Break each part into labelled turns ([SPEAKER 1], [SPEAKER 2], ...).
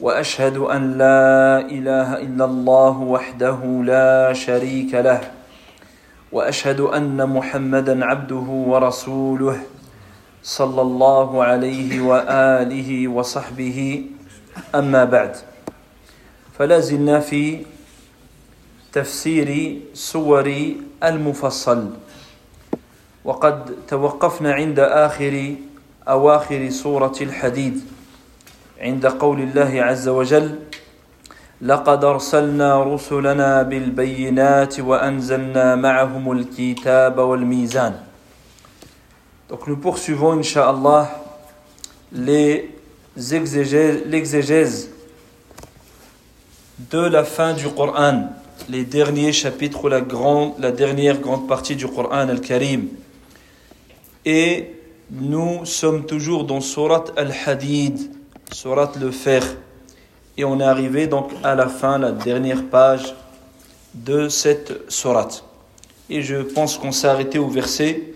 [SPEAKER 1] وأشهد أن لا إله إلا الله وحده لا شريك له وأشهد أن محمدا عبده ورسوله صلى الله عليه وآله وصحبه. أما بعد فلا زلنا في تفسير سور المفصل وقد توقفنا عند آخر أواخر سورة الحديد. عند قول الله عز وجل لقد ارسلنا رسلنا بالبينات وانزلنا معهم الكتاب والميزان Donc nous poursuivons, Inch'Allah, les exégèses, l'exégèse de la fin du Coran, les derniers chapitres, la, grande, la dernière grande partie du Coran al-Karim. Et nous sommes toujours dans Surat al-Hadid, Surat le fer. Et on est arrivé donc à la fin, la dernière page de cette surat. Et je pense qu'on s'est arrêté au verset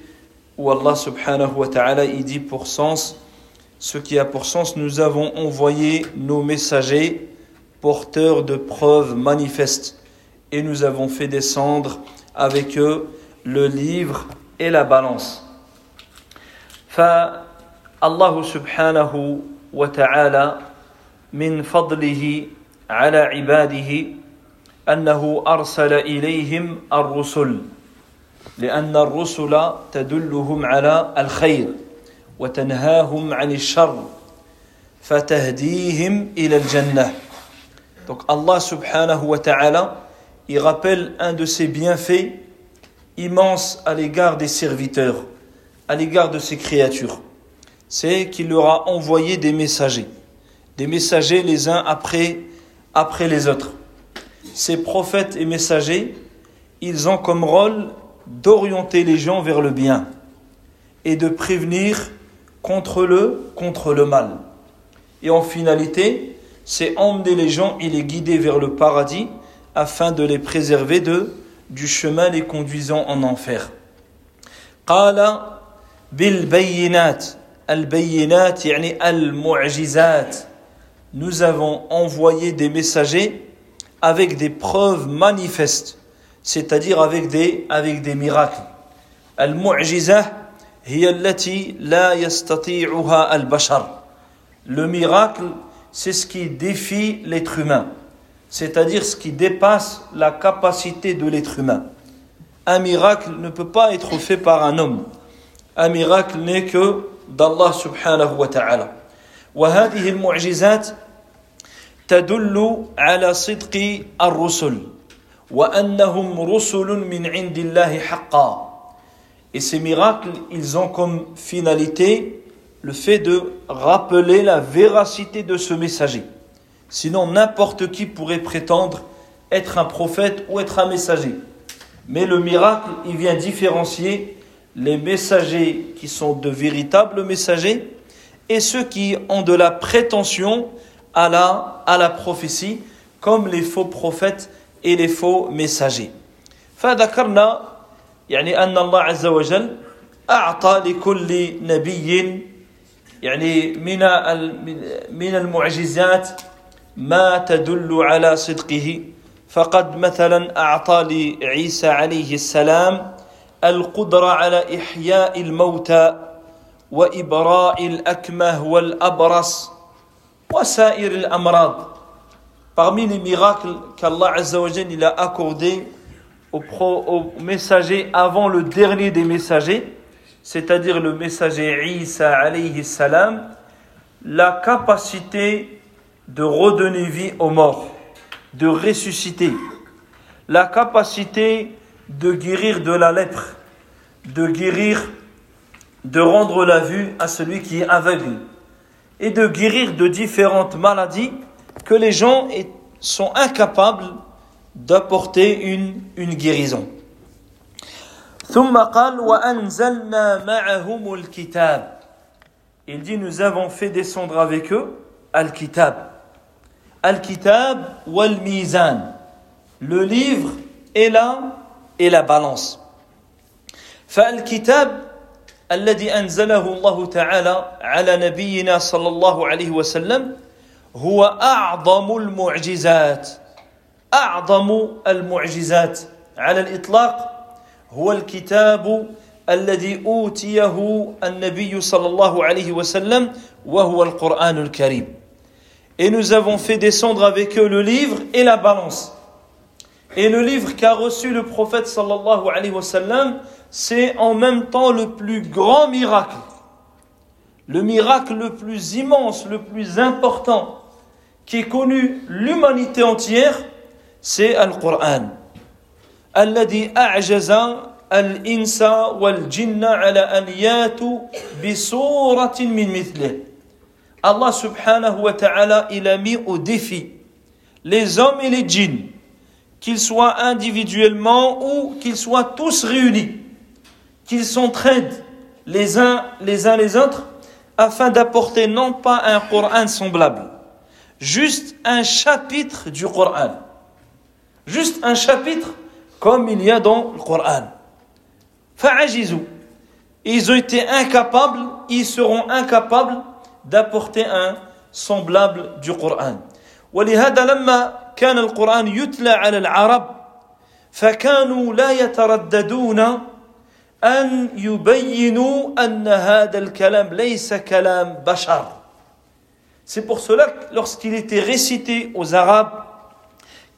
[SPEAKER 1] où Allah subhanahu wa ta'ala dit pour sens, ce qui a pour sens, nous avons envoyé nos messagers porteurs de preuves manifestes et nous avons fait descendre avec eux le livre et la balance. Allah subhanahu وتعالى من فضله على عباده انه ارسل اليهم الرسل لأن الرسل تدلهم على الخير وتنهاهم عن الشر فتهديهم إلى الجنه Donc Allah subhanahu wa ta'ala, il rappelle un de ses bienfaits immenses à l'égard des serviteurs, à l'égard de ses créatures. C'est qu'il leur a envoyé des messagers, des messagers les uns après, les autres. Ces prophètes et messagers, ils ont comme rôle d'orienter les gens vers le bien et de prévenir contre le, contre le mal. Et en finalité, c'est emmener les gens et les guider vers le paradis afin de les préserver de, du chemin les conduisant en enfer. قال بالبينات Al-Bayyinat, yani Al-Mu'jizat. Nous avons envoyé des messagers avec des preuves manifestes, c'est-à-dire avec des, avec des miracles. Al-Mu'jizah, هي التي لا يستطيعها البشر. Le miracle, c'est ce qui défie l'être humain, c'est-à-dire ce qui dépasse la capacité de l'être humain. Un miracle ne peut pas être fait par un homme. Un miracle n'est que d'Allah subhanahu wa ta'ala. وهذه المعجزات تدل على صدق الرسل وأنهم رسل من عند الله حقا Et ces miracles, ils ont comme finalité le fait de rappeler la véracité de ce messager. Sinon, n'importe qui pourrait prétendre être un prophète ou être un messager. Mais le miracle, il vient différencier les messagers qui sont de véritables messagers et ceux qui ont de la prétention à la, à la prophétie, comme les faux prophètes et les faux messagers. فذكرنا يعني أن الله عز وجل أعطى لكل نبي يعني من من المعجزات ما تدل على صدقه فقد مثلا أعطى لعيسى عليه السلام القدرة على إحياء الموتى وإبراء الأكمه والأبرص وسائر الأمراض Parmi les miracles qu'Allah Azzawajal il a accordé aux, pro, aux messagers avant le dernier des messagers, c'est-à-dire le messager Isa alayhi salam, la capacité de redonner vie aux morts, de ressusciter, la capacité de guérir de la lèpre, de guérir, de rendre la vue à celui qui est aveugle, et de guérir de différentes maladies que les gens sont incapables d'apporter une, une guérison. Il dit nous avons fait descendre avec eux Al-Kitab. Al-Kitab wal-Mizan. Le livre et la et la balance. فالكتاب الذي أنزله الله تعالى على نبينا صلى الله عليه وسلم هو أعظم المعجزات أعظم المعجزات على الإطلاق هو الكتاب الذي أوتيه النبي صلى الله عليه وسلم وهو القرآن الكريم Et nous avons fait descendre avec eux le livre et la balance. Et le livre qu'a reçu le prophète sallallahu alayhi wa sallam, c'est en même temps le plus grand miracle. Le miracle le plus immense, le plus important qui est connu l'humanité entière, c'est Al-Qur'an. الذي أعجز الإنس والجن على أن ياتوا بصورة من مثله Allah subhanahu wa ta'ala, il a mis au défi les hommes et les djinns, qu'ils soient individuellement ou qu'ils soient tous réunis, qu'ils s'entraident les uns les uns les autres afin d'apporter non pas un Coran semblable, juste un chapitre du Coran. Juste un chapitre comme il y a dans le Coran. Ils ont été incapables, ils seront incapables d'apporter un semblable du Coran. ولهذا لما كان القرآن يتلى على العرب فكانوا لا يترددون أن يبينوا أن هذا الكلام ليس كلام بشر. C'est pour cela que lorsqu'il était récité aux Arabes,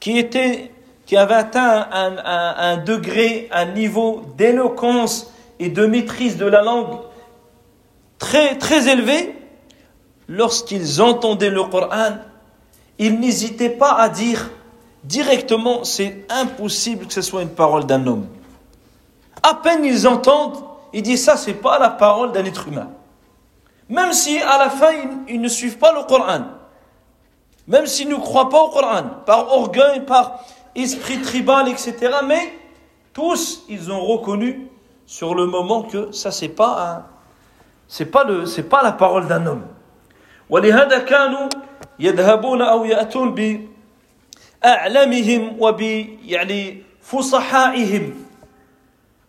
[SPEAKER 1] qui, était, qui avait atteint un, un, un degré, un niveau d'éloquence et de maîtrise de la langue très, très élevé, lorsqu'ils entendaient le Coran, ils n'hésitaient pas à dire directement c'est impossible que ce soit une parole d'un homme. À peine ils entendent, ils disent ça c'est pas la parole d'un être humain. Même si à la fin ils, ne suivent pas le Coran, même s'ils ne croient pas au Coran, par orgueil, par esprit tribal, etc. Mais tous ils ont reconnu sur le moment que ça c'est pas c'est pas le, c'est pas la parole d'un homme. ولهذا كانوا يذهبون أو يأتون بأعلامهم وب يعني فصحائهم.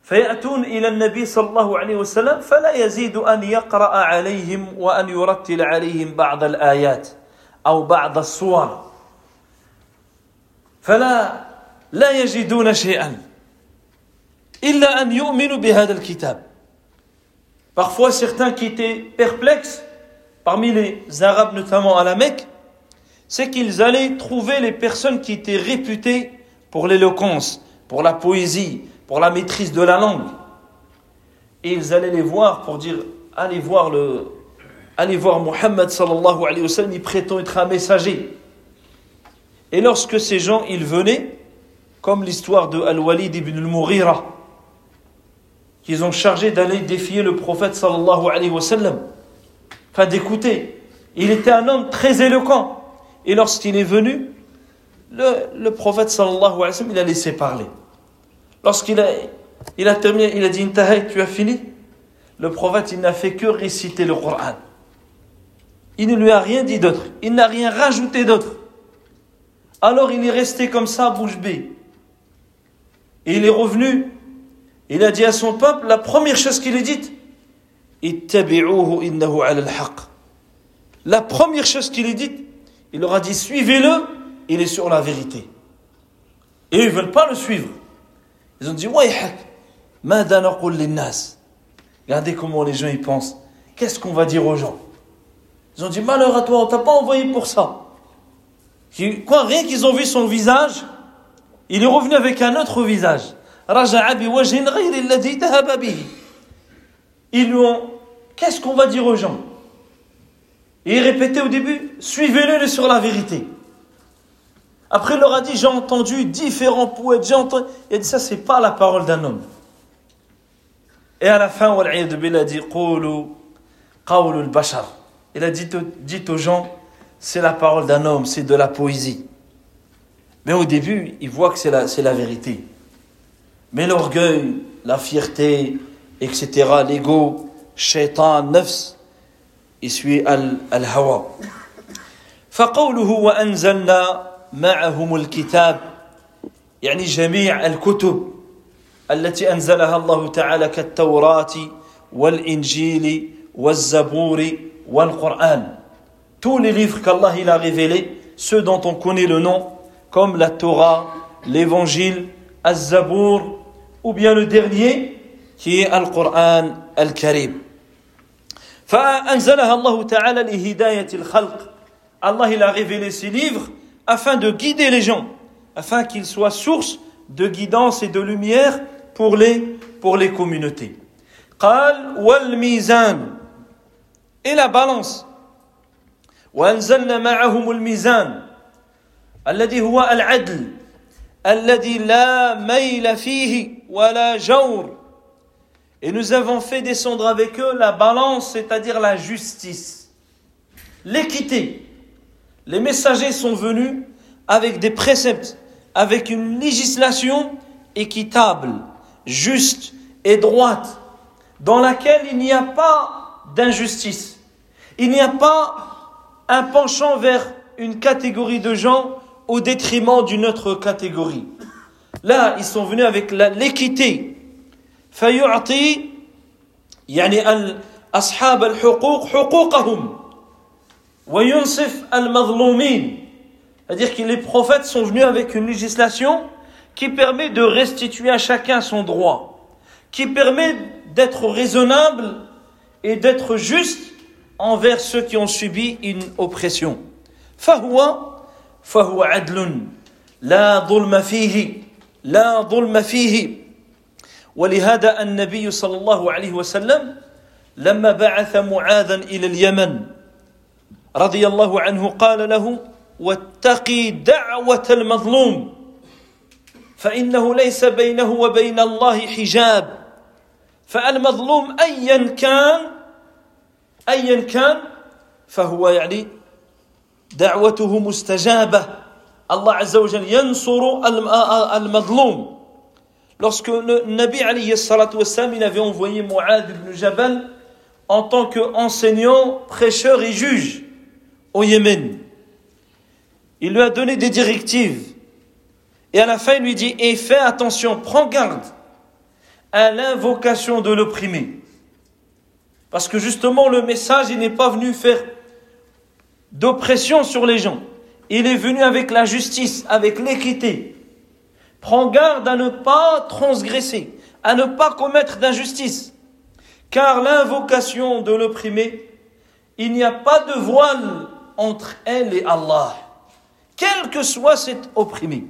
[SPEAKER 1] فيأتون إلى النبي صلى الله عليه وسلم فلا يزيد أن يقرأ عليهم وأن يرتل عليهم بعض الآيات أو بعض الصور فلا لا يجدون شيئا إلا أن يؤمنوا بهذا الكتاب. Parfois, certains qui étaient perplexes parmi les Arabes, notamment à la Mecque, c'est qu'ils allaient trouver les personnes qui étaient réputées pour l'éloquence, pour la poésie, pour la maîtrise de la langue. Et ils allaient les voir pour dire allez voir le allez voir Mohammed sallallahu alayhi wa sallam, il prétend être un messager. Et lorsque ces gens ils venaient, comme l'histoire de Al-Walid ibn al-Mughira, qu'ils ont chargé d'aller défier le prophète sallallahu alayhi wa sallam, enfin d'écouter. Il était un homme très éloquent. Et lorsqu'il est venu, le, prophète sallallahu alayhi wa sallam, il a laissé parler. Lorsqu'il a, il a terminé, il a dit Intahay, tu as fini? Le prophète, il n'a fait que réciter le Coran. Il ne lui a rien dit d'autre. Il n'a rien rajouté d'autre. Alors il est resté comme ça, bouche bée. Et il est revenu. Il a dit à son peuple, la première chose qu'il a dite. La première chose qu'il a dite, il leur a dit, suivez-le, il est sur la vérité. Et ils ne veulent pas le suivre. Ils ont dit. Regardez comment les gens y pensent. Qu'est-ce qu'on va dire aux gens? Ils ont dit, malheur à toi, on t'a pas envoyé pour ça. Quoi, rien qu'ils ont vu son visage, il est revenu avec un autre visage. Ils lui ont, qu'est-ce qu'on va dire aux gens? Et il répétait au début, suivez-le sur la vérité. Après, il leur a dit, j'ai entendu différents poètes, j'ai entendu, et ça, c'est pas la parole d'un homme. Et à la fin, il a dit, il a dit, dit aux gens, c'est la parole d'un homme, c'est de la poésie. Mais au début, il voit que c'est la vérité. Mais l'orgueil, la fierté, etc., l'ego, shaitan, nafs, il suit al-hawa. فقوله وأنزلنا معهم الكتاب يعني جميع الكتب التي أنزلها الله تعالى كالتوراة والإنجيل والزبور والقرآن tous les livres qu'Allah il a révélés ceux dont on connaît le nom comme la Torah l'évangile Az-Zabour ou bien le dernier qui est Al-Qur'an Al-Karim فأنزلها الله تعالى لهداية الخلق Allah il a révélé ces livres afin de guider les gens afin qu'ils soient source de guidance et de lumière pour les, pour les communautés. قال والميزان et la balance وأنزلنا معهم الميزان الذي هو العدل الذي لا ميل فيه ولا جور et nous avons fait descendre avec eux la balance c'est-à-dire la justice l'équité les messagers sont venus avec des préceptes avec une législation équitable juste et droite, dans laquelle il n'y a pas d'injustice. Il n'y a pas un penchant vers une catégorie de gens au détriment d'une autre catégorie. Là, ils sont venus avec l'équité. فيعطي يعني أصحاب الحقوق حقوقهم وينصف المظلومين c'est-à-dire que les prophètes sont venus avec une législation qui permet de restituer à chacun son droit, qui permet d'être raisonnable et d'être juste envers ceux qui ont subi une oppression. فهو فهو عدل لا ظلم فيه لا ظلم فيه ولهذا النبي صلى الله عليه وسلم لما بعث معاذا إلى اليمن رضي الله عنه قال له واتقي دعوة المظلوم فإنه ليس بينه وبين الله حجاب فالمظلوم أيا كان أيا كان فهو يعني دعوته مستجابة. الله عز وجل ينصر المظلوم. Lorsque le Nabi alayhi salatu wassalam, avait envoyé Mu'ad ibn Jabal en tant qu'enseignant, prêcheur et juge au Yémen, il lui a donné des directives Et à la fin, il lui dit, et fais attention, prends garde à l'invocation de l'opprimé. Parce que justement, le message, n'est pas venu faire d'oppression sur les gens. Il est venu avec la justice, avec l'équité. Prends garde à ne pas transgresser, à ne pas commettre d'injustice. Car l'invocation de l'opprimé, il n'y a pas de voile entre elle et Allah, quel que soit cet opprimé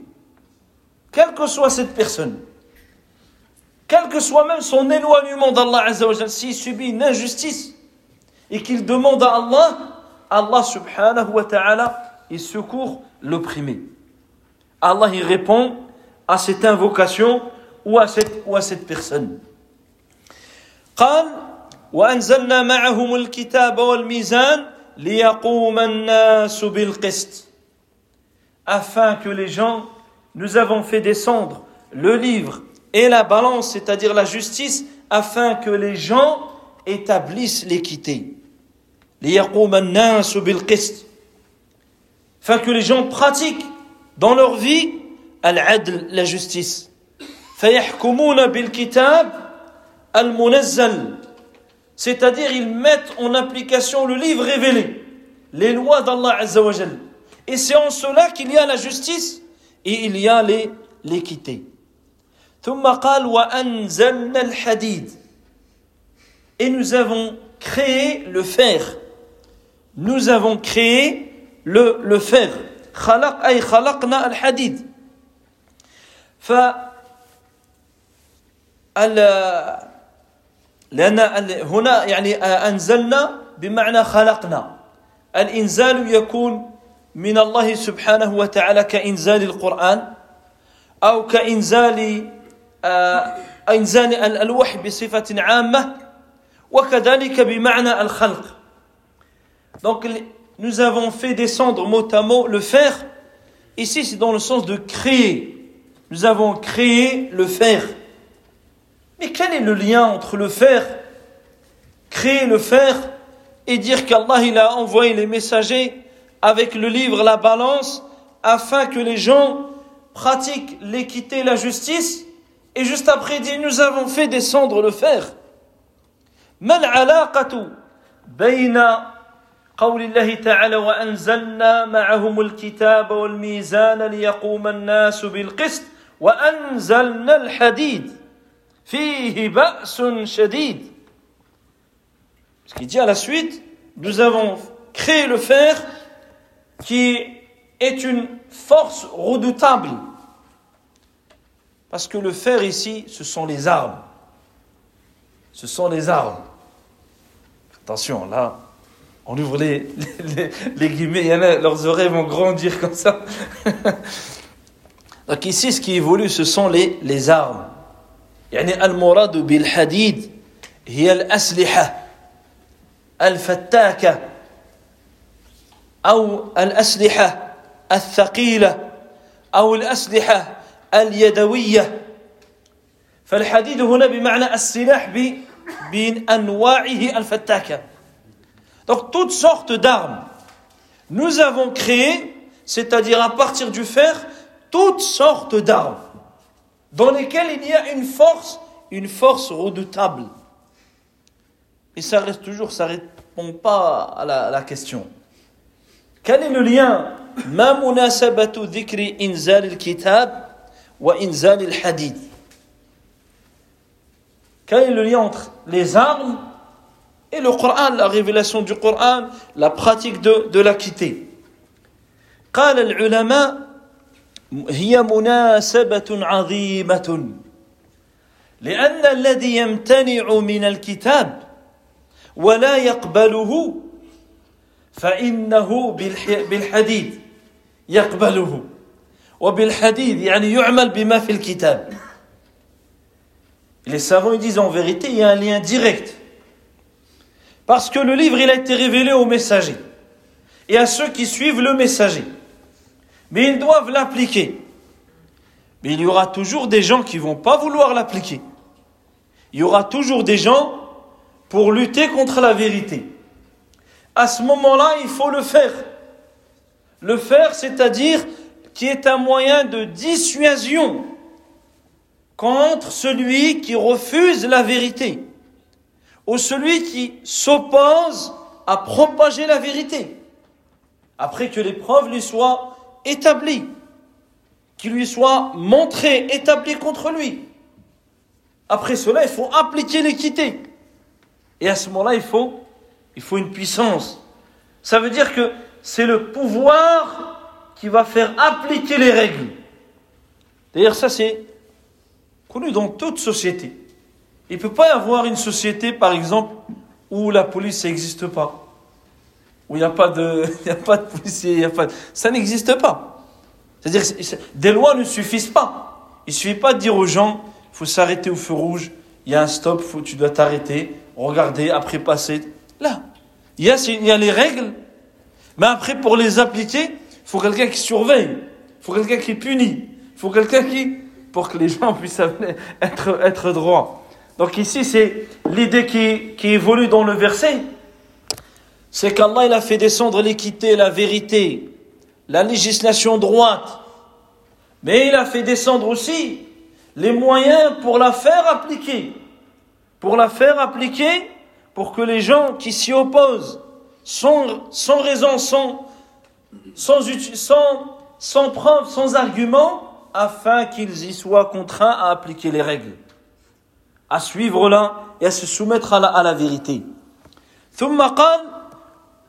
[SPEAKER 1] quelle que soit cette personne, quel que soit même son éloignement d'Allah s'il subit une injustice et qu'il demande à Allah, Allah subhanahu wa ta'ala, il secourt l'opprimé. Allah il répond à cette invocation ou à cette, ou à cette personne. قال وأنزلنا معهم الكتاب والميزان ليقوم الناس بالقسط afin que les gens nous avons fait descendre le livre et la balance, c'est-à-dire la justice, afin que les gens établissent l'équité. Afin que les gens pratiquent dans leur vie al-adl, la justice. C'est-à-dire, ils mettent en application le livre révélé, les lois d'Allah Azzawajal. Et c'est en cela qu'il y a la justice et il y a l'équité. Et nous avons créé le fer. Nous avons créé le, le fer. خلق أي خلقنا الحديد ف لأن هنا يعني أنزلنا بمعنى خلقنا. الإنزال يكون من الله سبحانه وتعالى كإنزال القرآن أو كإنزال إنزال الوحي بصفة عامة وكذلك بمعنى الخلق. Donc nous avons fait descendre mot à mot le fer. Ici, c'est dans le sens de créer. Nous avons créé le fer. Mais quel est le lien entre le fer, créer le fer, et dire qu'Allah il a envoyé les messagers avec le livre, la balance, afin que les gens pratiquent l'équité, la justice, et juste après il dit nous avons fait descendre le fer. ما العلاقة بين قول الله تعالى وأنزلنا معهم الكتاب والميزان ليقوم الناس بالقسط وأنزلنا الحديد فيه بأس شديد Ce qui dit à la suite, nous avons créé le fer qui est une force redoutable. Parce que le fer ici, ce sont les armes. Ce sont les armes. Attention, là, on ouvre les, les, les guillemets, il y en a, leurs oreilles vont grandir comme ça. Donc ici, ce qui évolue, ce sont les, les armes. يعني المراد بالحديد هي الأسلحة الفتاكة أو الأسلحة الثقيلة أو الأسلحة اليدوية فالحديد هنا بمعنى السلاح بأنواعه الفتاكة Donc toutes sortes d'armes. Nous avons créé, c'est-à-dire à partir du fer, toutes sortes d'armes dans lesquelles il y a une force, une force redoutable. Et ça reste toujours, ça répond pas à la, à la question. Quel est le lien ما مناسبة ذكر إنزال الكتاب وإنزال الحديد Quel est le lien entre les armes et le Coran, la révélation du Coran, la pratique de, de l'équité قال العلماء هي مناسبة عظيمة لأن الذي يمتنع من الكتاب ولا يقبله فإنه بالحديد يقبله وبالحديد يعني يعمل بما في الكتاب Les savants ils disent en vérité, il y a un lien direct. Parce que le livre, il a été révélé aux messagers et à ceux qui suivent le messager. Mais ils doivent l'appliquer. Mais il y aura toujours des gens qui vont pas vouloir l'appliquer. Il y aura toujours des gens pour lutter contre la vérité. À ce moment-là, il faut le faire. Le faire, c'est-à-dire qui est un moyen de dissuasion contre celui qui refuse la vérité ou celui qui s'oppose à propager la vérité après que les preuves lui soient établies, qui lui soient montrées, établies contre lui. Après cela, il faut appliquer l'équité. Et à ce moment-là, il faut, il faut une puissance. Ça veut dire que c'est le pouvoir qui va faire appliquer les règles. D'ailleurs, ça c'est connu dans toute société. Il ne peut pas y avoir une société, par exemple, où la police n'existe pas. Où il n'y a, pas de, il y a pas de policier, il y a pas ça n'existe pas. C'est-à-dire des lois ne suffisent pas. Il suffit pas de dire aux gens, faut s'arrêter au feu rouge, il y a un stop, faut, tu dois t'arrêter, regarder, après passer. Là, il y, a, il y a les règles, mais après pour les appliquer, faut quelqu'un qui surveille, il faut quelqu'un qui punit, faut quelqu'un qui, pour que les gens puissent être, être droits. Donc ici, c'est l'idée qui, qui évolue dans le verset, c'est qu'Allah il a fait descendre l'équité, la vérité, la législation droite, mais il a fait descendre aussi les moyens pour la faire appliquer. Pour la faire appliquer, pour que les gens qui s'y opposent, sans, sans raison, sans, sans, sans, sans preuve, sans argument, afin qu'ils y soient contraints à appliquer les règles, à suivre là et à se soumettre à la, à la vérité. ثم قال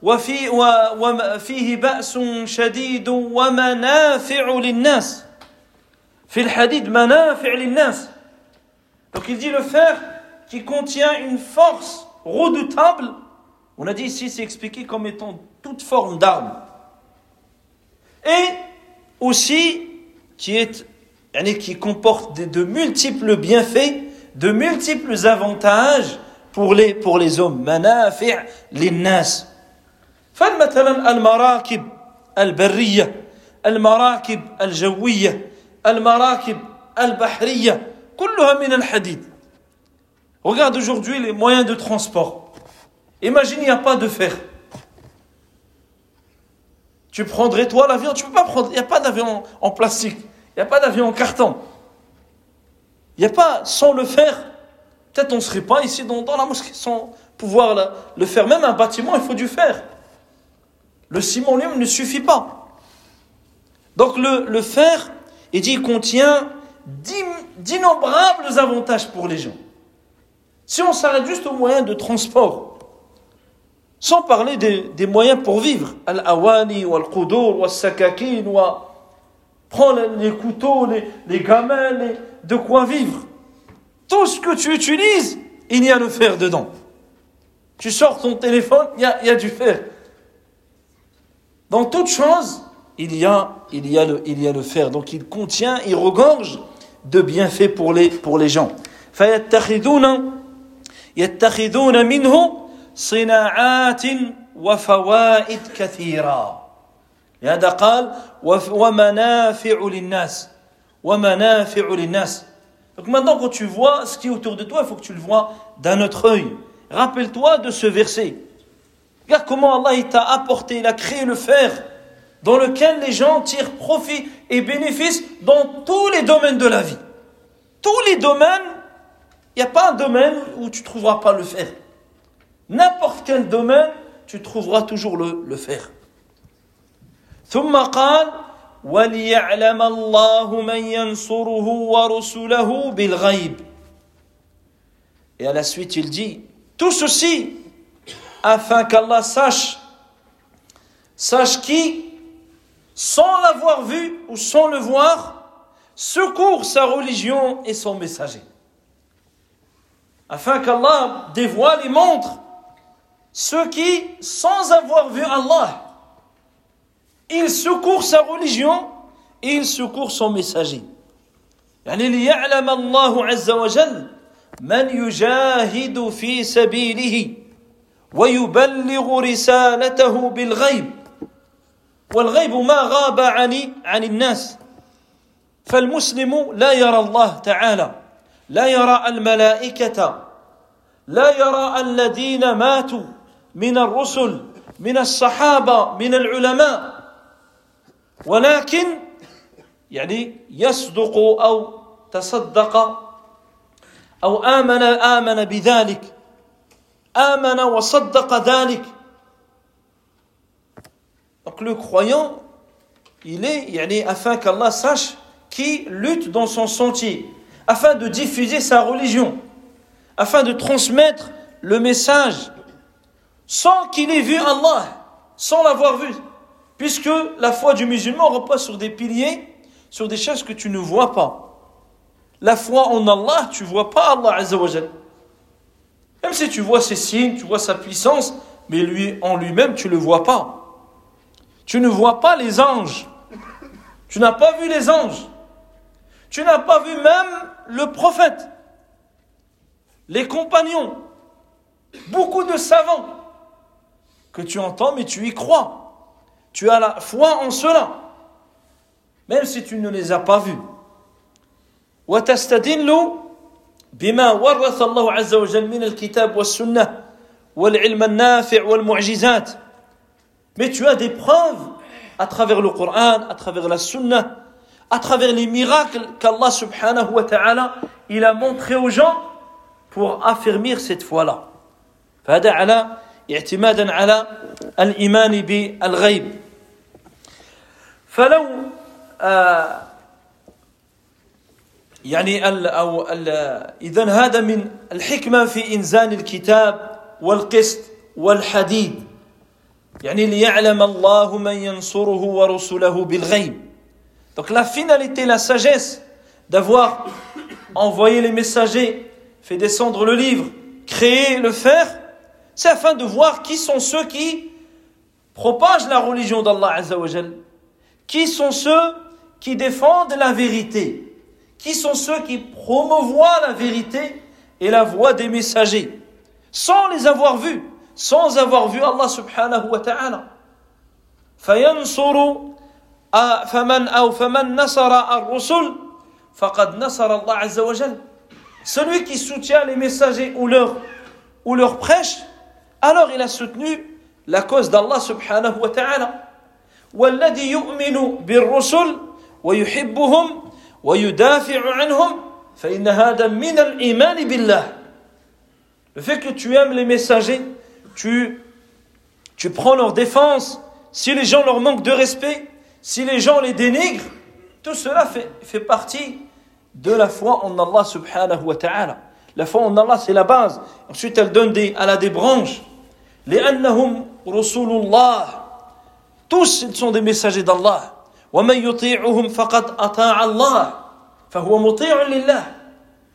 [SPEAKER 1] وفي وفيه بأس شديد ومنافع للناس في الحديد منافع للناس donc il dit le fer qui contient une force redoutable on a dit ici c'est expliqué comme étant toute forme d'arme et aussi qui est qui comporte de, de multiples bienfaits de multiples avantages pour les pour les hommes منافع للناس فمثلا المراكب البريه المراكب الجوية المراكب البحرية كلها من الحديد Regarde aujourd'hui les moyens de transport. Imagine, il n'y a pas de fer. Tu prendrais toi l'avion, tu ne peux pas prendre, il n'y a pas d'avion en plastique, il n'y a pas d'avion en carton. Il n'y a pas, sans le fer, peut-être on ne serait pas ici dans, dans, la mosquée sans pouvoir le faire. Même un bâtiment, il faut du fer. Le ciment lui-même ne suffit pas. Donc le, fer, il dit, contient d'innombrables avantages pour les gens. Si on s'arrête juste aux moyens de transport, sans parler des, moyens pour vivre, al-awani, al-qudur, al-sakakin, ou prends les, couteaux, les, les gamelles, de quoi vivre. Tout ce que tu utilises, il y a le fer dedans. Tu sors ton téléphone, il y a du fer. Dans toute chose, il y a, il y a, le, il y a le fer. Donc il contient, il regorge de bienfaits pour les, pour les gens. يتخذون منه صناعات وفوائد كثيرة لهذا قال ومنافع للناس ومنافع للناس Donc maintenant quand tu vois ce qui est autour de toi, il faut que tu le vois d'un autre œil. Rappelle-toi de ce verset. Regarde comment Allah t'a apporté, il a créé le fer dans lequel les gens tirent profit et bénéfice dans tous les domaines de la vie. Tous les domaines il n'y a pas un domaine où tu ne trouveras pas le fer. N'importe quel domaine, tu trouveras toujours le, le fer. ثم قال وليعلم الله من ينصره ورسله بالغيب Et à la suite, il dit tout ceci afin qu'Allah sache, sache qui, sans l'avoir vu ou sans le voir, secourt sa religion et son messager afin qu'Allah dévoile et montre ceux qui, sans avoir vu Allah, ils secourent sa religion et ils secourent son messager. يعني ليعلم الله عز وجل من يجاهد في سبيله ويبلغ رسالته بالغيب. والغيب ما غاب عن عن الناس. فالمسلم لا يرى الله تعالى لا يرى الملائكة لا يرى الذين ماتوا من الرسل من الصحابة من العلماء. ولكن يعني يصدق أو تصدق أو آمن آمن بذلك. amana wa saddaqa dhalik. Donc le croyant, il est, yani, afin qu'Allah sache qui lutte dans son sentier, afin de diffuser sa religion, afin de transmettre le message, sans qu'il ait vu Allah, sans l'avoir vu. Puisque la foi du musulman repose sur des piliers, sur des choses que tu ne vois pas. La foi en Allah, tu ne vois pas Allah Azzawajal. Même si tu vois ses signes, tu vois sa puissance, mais lui en lui-même, tu ne le vois pas. Tu ne vois pas les anges. Tu n'as pas vu les anges. Tu n'as pas vu même le prophète, les compagnons, beaucoup de savants que tu entends, mais tu y crois. Tu as la foi en cela, même si tu ne les as pas vus. وتستدل بما ورث الله عز وجل من الكتاب والسنة والعلم النافع والمعجزات mais tu as des preuves à travers le Coran, à travers la Sunna, à travers les miracles qu'Allah subhanahu wa ta'ala il a montré aux gens pour affermir cette foi-là. فهذا على اعتمادا على الإيمان بالغيب فلو آه يعني ال أو إذا هذا من الحكمة في إنزال الكتاب والقسط والحديد يعني ليعلم الله من ينصره ورسله بالغيب Donc la finalité, la sagesse d'avoir envoyé les messagers, fait descendre le livre, créé le fer, c'est afin de voir qui sont ceux qui propagent la religion d'Allah Azzawajal, qui sont ceux qui défendent la vérité, qui sont ceux qui promouvoient la vérité et la voix des messagers, sans les avoir vus, sans avoir vu Allah subhanahu wa ta'ala. فمن أو فمن نصر الرسل فقد نصر الله عز وجل celui qui soutient les messagers ou leur ou leur prêche alors il a soutenu la cause d'Allah subhanahu wa ta'ala والذي يؤمن بالرسل ويحبهم ويدافع عنهم فإن هذا من الإيمان بالله Le fait que tu aimes les messagers, tu, tu prends leur défense, si les gens leur manquent de respect, si les gens les dénigrent, tout cela fait, fait partie de la foi en Allah subhanahu wa ta'ala. La foi en Allah, c'est la base. Ensuite, elle donne des, elle a des branches. Les annahum rasulullah. Tous, ils sont des messagers d'Allah. ومن يطيعهم فقد أطاع الله فهو مطيع لله.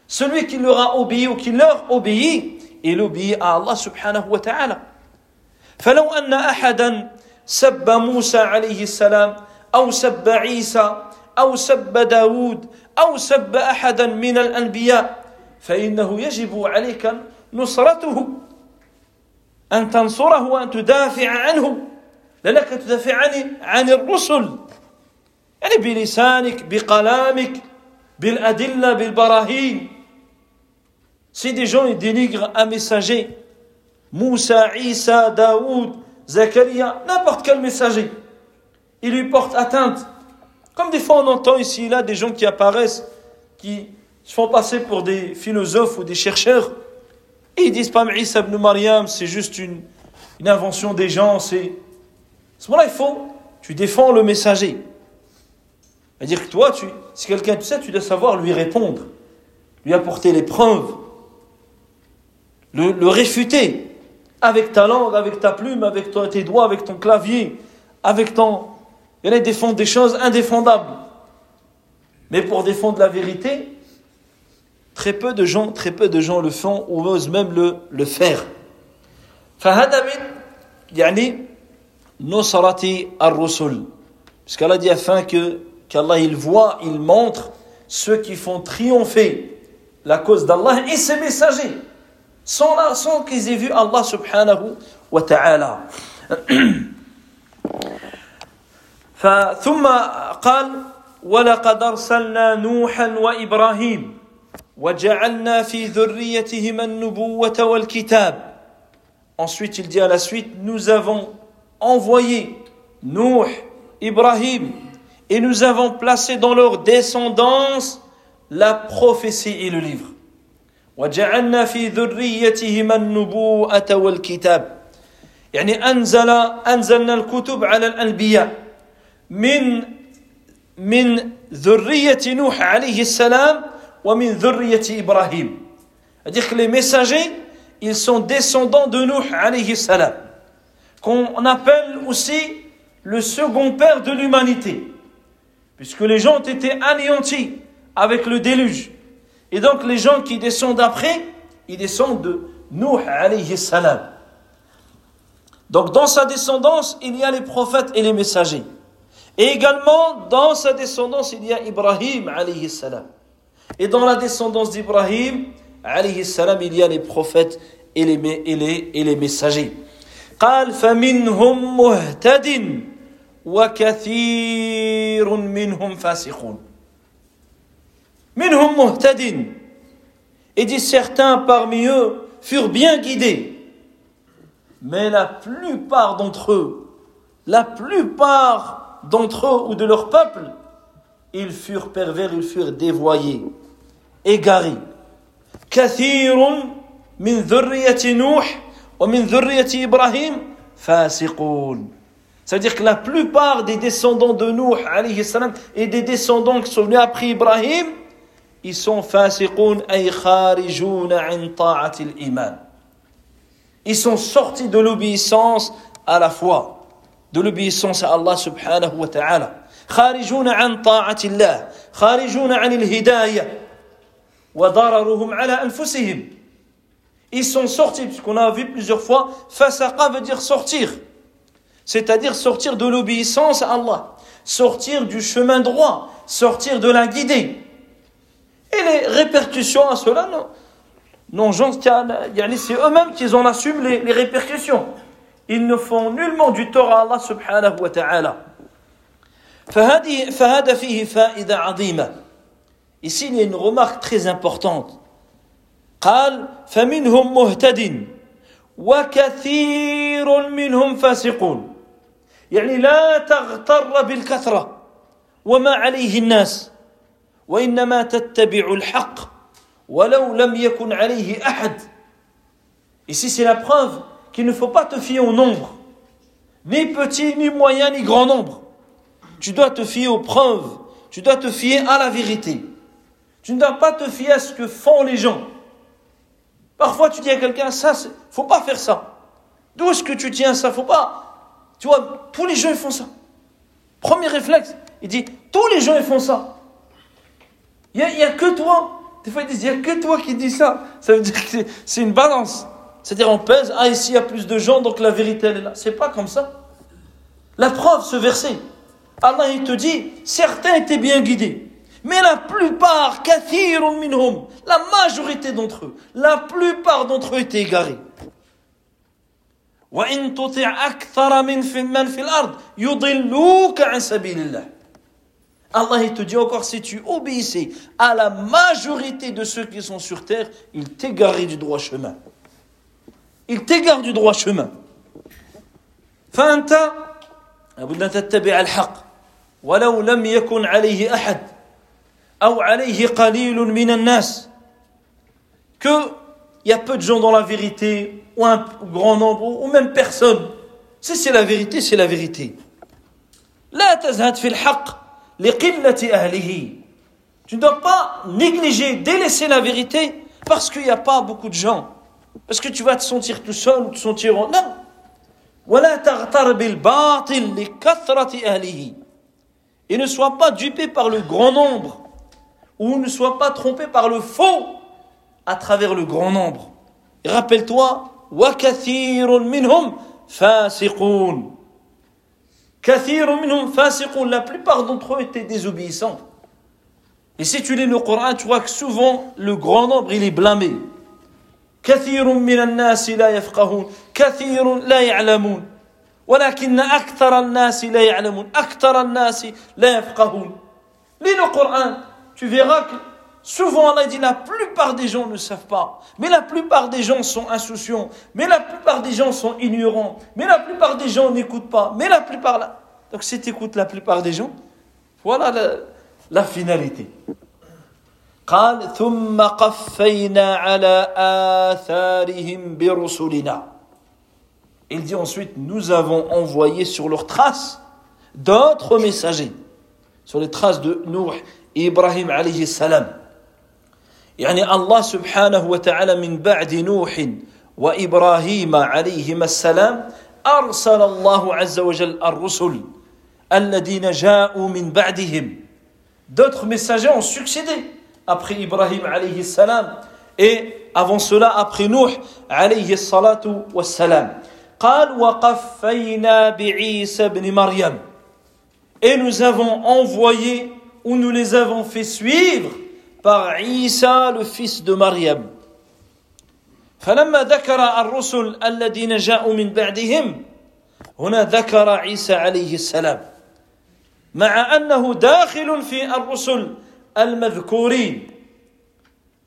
[SPEAKER 1] celui qui leur a obéi ou qui leur obéit il obéit à Allah subhanahu wa ta'ala فلو أن أحدا سب موسى عليه السلام أو سب عيسى أو سب داود أو سب أحدا من الأنبياء فإنه يجب عليك نصرته أن تنصره وأن تدافع عنه. لأنك تدافع عن عن الرسل. يعني بلسانك بقلامك بالأدلة بالبراهين Si des gens ils dénigrent un messager, Moussa, Isa, Daoud, Zakaria, n'importe quel messager, ils lui portent atteinte. Comme des fois on entend ici et là des gens qui apparaissent, qui se font passer pour des philosophes ou des chercheurs, et ils disent pas Isa ibn Maryam, c'est juste une, une invention des gens, c'est. À ce moment-là, il faut, tu défends le messager. C'est-à-dire que toi, tu, si quelqu'un tu sais, tu dois savoir lui répondre, lui apporter les preuves, le, le réfuter avec ta langue, avec ta plume, avec tes doigts, avec ton clavier, avec ton. Il y en a qui défendent des choses indéfendables. Mais pour défendre la vérité, très peu de gens, très peu de gens le font ou osent même le, le faire. Parce qu'Allah dit afin que qu'Allah il voit, il montre ceux qui font triompher la cause d'Allah et ses messagers sans, la- sans qu'ils aient vu Allah subhanahu wa ta'ala ف- ثم قال ولقد أرسلنا نوحا وإبراهيم وجعلنا في ذريتهما النبوة والكتاب Ensuite, il dit à la suite, nous avons envoyé Nuh, Ibrahim, et nous avons placé dans leur descendance la prophétie et le livre. وجعلنا في ذريتهما النبوءة والكتاب يعني أنزل أنزلنا الكتب على الأنبياء من من ذرية نوح عليه السلام ومن ذرية إبراهيم C'est-à-dire que les messagers, ils sont descendants de Nuh alayhi salam, qu'on appelle aussi le second père de l'humanité, puisque les gens ont été anéantis avec le déluge. Et donc les gens qui descendent après, ils descendent de Nuh alayhi salam. Donc dans sa descendance, il y a les prophètes et les messagers. Et également dans sa descendance, il y a Ibrahim alayhi salam. Et dans la descendance d'Ibrahim, alayhi salam, il y a les prophètes et les, et les, et les messagers. قال فمنهم مهتد وكثير منهم فاسقون منهم مهتد Et dit certains parmi eux furent bien guidés. Mais la plupart d'entre eux, la plupart d'entre eux ou de leur peuple, ils furent pervers, ils furent dévoyés, égarés. كثير من ذرية نوح ومن ذرية إبراهيم فاسقون C'est-à-dire que la plupart des descendants de Nuh alayhi salam, et des descendants qui sont venus après Ibrahim, ils sont fasiqun ay kharijun an ta'atil iman. Ils sont sortis de l'obéissance à la foi, de l'obéissance à Allah subhanahu wa ta'ala. خارجون عن طاعة الله خارجون عن الهداية وضررهم على أنفسهم Ils sont sortis, puisqu'on a vu plusieurs fois, fasaqa veut dire sortir. C'est-à-dire sortir de l'obéissance à Allah, sortir du chemin droit, sortir de la guidée. Et les répercussions à cela, non. Non, gens, yani c'est eux-mêmes qui en assument les, les répercussions. Ils ne font nullement du tort à Allah subhanahu wa ta'ala. فهذه فهذا فيه فائدة عظيمة Ici, il y a une remarque très importante. قال فمنهم مهتد وكثير منهم فاسقون يعني لا تغتر بالكثرة وما عليه الناس وإنما تتبع الحق ولو لم يكن عليه أحد Ici, c'est la preuve qu'il ne faut pas te fier au nombre, ni petit, ni moyen, ni grand nombre. Tu dois te fier aux preuves, tu dois te fier à la vérité. Tu ne dois pas te fier à ce que font les gens. Parfois, tu dis à quelqu'un, ça, faut pas faire ça. D'où est-ce que tu tiens ça Faut pas. tu vois, tous les gens ils font ça. Premier réflexe, il dit, tous les gens font ça. Il n'y a, que toi. Des fois, ils disent, il n'y a que toi qui dis ça. Ça veut dire que c'est une balance. C'est-à-dire, on pèse, ah, ici, il y a plus de gens, donc la vérité, elle est là. C'est pas comme ça. La preuve, ce verset. Allah, il te dit, certains étaient bien guidés. Mais la plupart, minhum, la majorité d'entre eux, la plupart d'entre eux étaient égarés. Allah il te dit encore si tu obéissais à la majorité de ceux qui sont sur terre, ils t'égarent du droit chemin. Ils t'égarent du droit chemin. فأنت لابد أن تتبع الحق ولو لم يكن عليه أحد أو عليه قليل من الناس que Il y a peu de gens dans la vérité, ou un grand nombre, ou même personne. Si c'est la vérité, c'est la vérité. Tu ne dois pas négliger, délaisser la vérité parce qu'il n'y a pas beaucoup de gens. Parce que tu vas te sentir tout seul ou te sentir en... Non. Et ne sois pas dupé par le grand nombre ou ne sois pas trompé par le faux à travers le grand nombre. Rappelle-toi, La plupart d'entre eux étaient désobéissants. Et si tu lis le Coran, tu vois que souvent le grand nombre il est blâmé. Lis le Coran, tu verras que souvent Allah dit la plupart des gens ne savent pas, mais la plupart des gens sont insouciants, mais la plupart des gens sont ignorants, mais la plupart des gens n'écoutent pas, mais la plupart là. Donc si tu écoutes la plupart des gens, voilà la, la finalité. قال ثم قفينا على آثارهم برسلنا Il dit ensuite, nous avons envoyé sur leurs traces d'autres messagers, sur les traces de Nuh إبراهيم عليه السلام يعني الله سبحانه وتعالى من بعد نوح وإبراهيم عليهما السلام أرسل الله عز وجل الرسل الذين جاءوا من بعدهم. D'autres ميساجون ont ابري إبراهيم عليه السلام اي avant سولا ابري نوح عليه الصلاة والسلام قال وقفينا بعيسى ابن مريم اي nous avons envoyé ou nous les avons fait suivre par Isa, le fils de Maryam. فلما ذكر الرسل الذين جاءوا من بعدهم هنا ذكر عيسى عليه السلام مع أنه داخل في الرسل المذكورين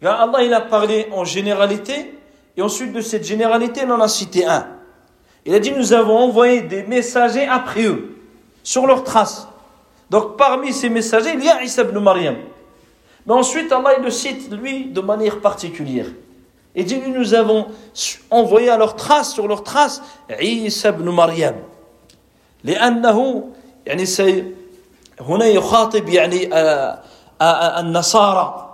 [SPEAKER 1] Car Allah il a parlé en généralité et ensuite de cette généralité il en a cité un. Il a dit nous avons envoyé des messagers après eux sur leurs traces. Donc parmi ces messagers, il y a Isa ibn Maryam. Mais ensuite, Allah il le cite, lui, de manière particulière. Et dit, nous avons envoyé à leur trace, sur leur trace, Isa ibn Maryam. لأنه يعني سي هنا يخاطب يعني النصارى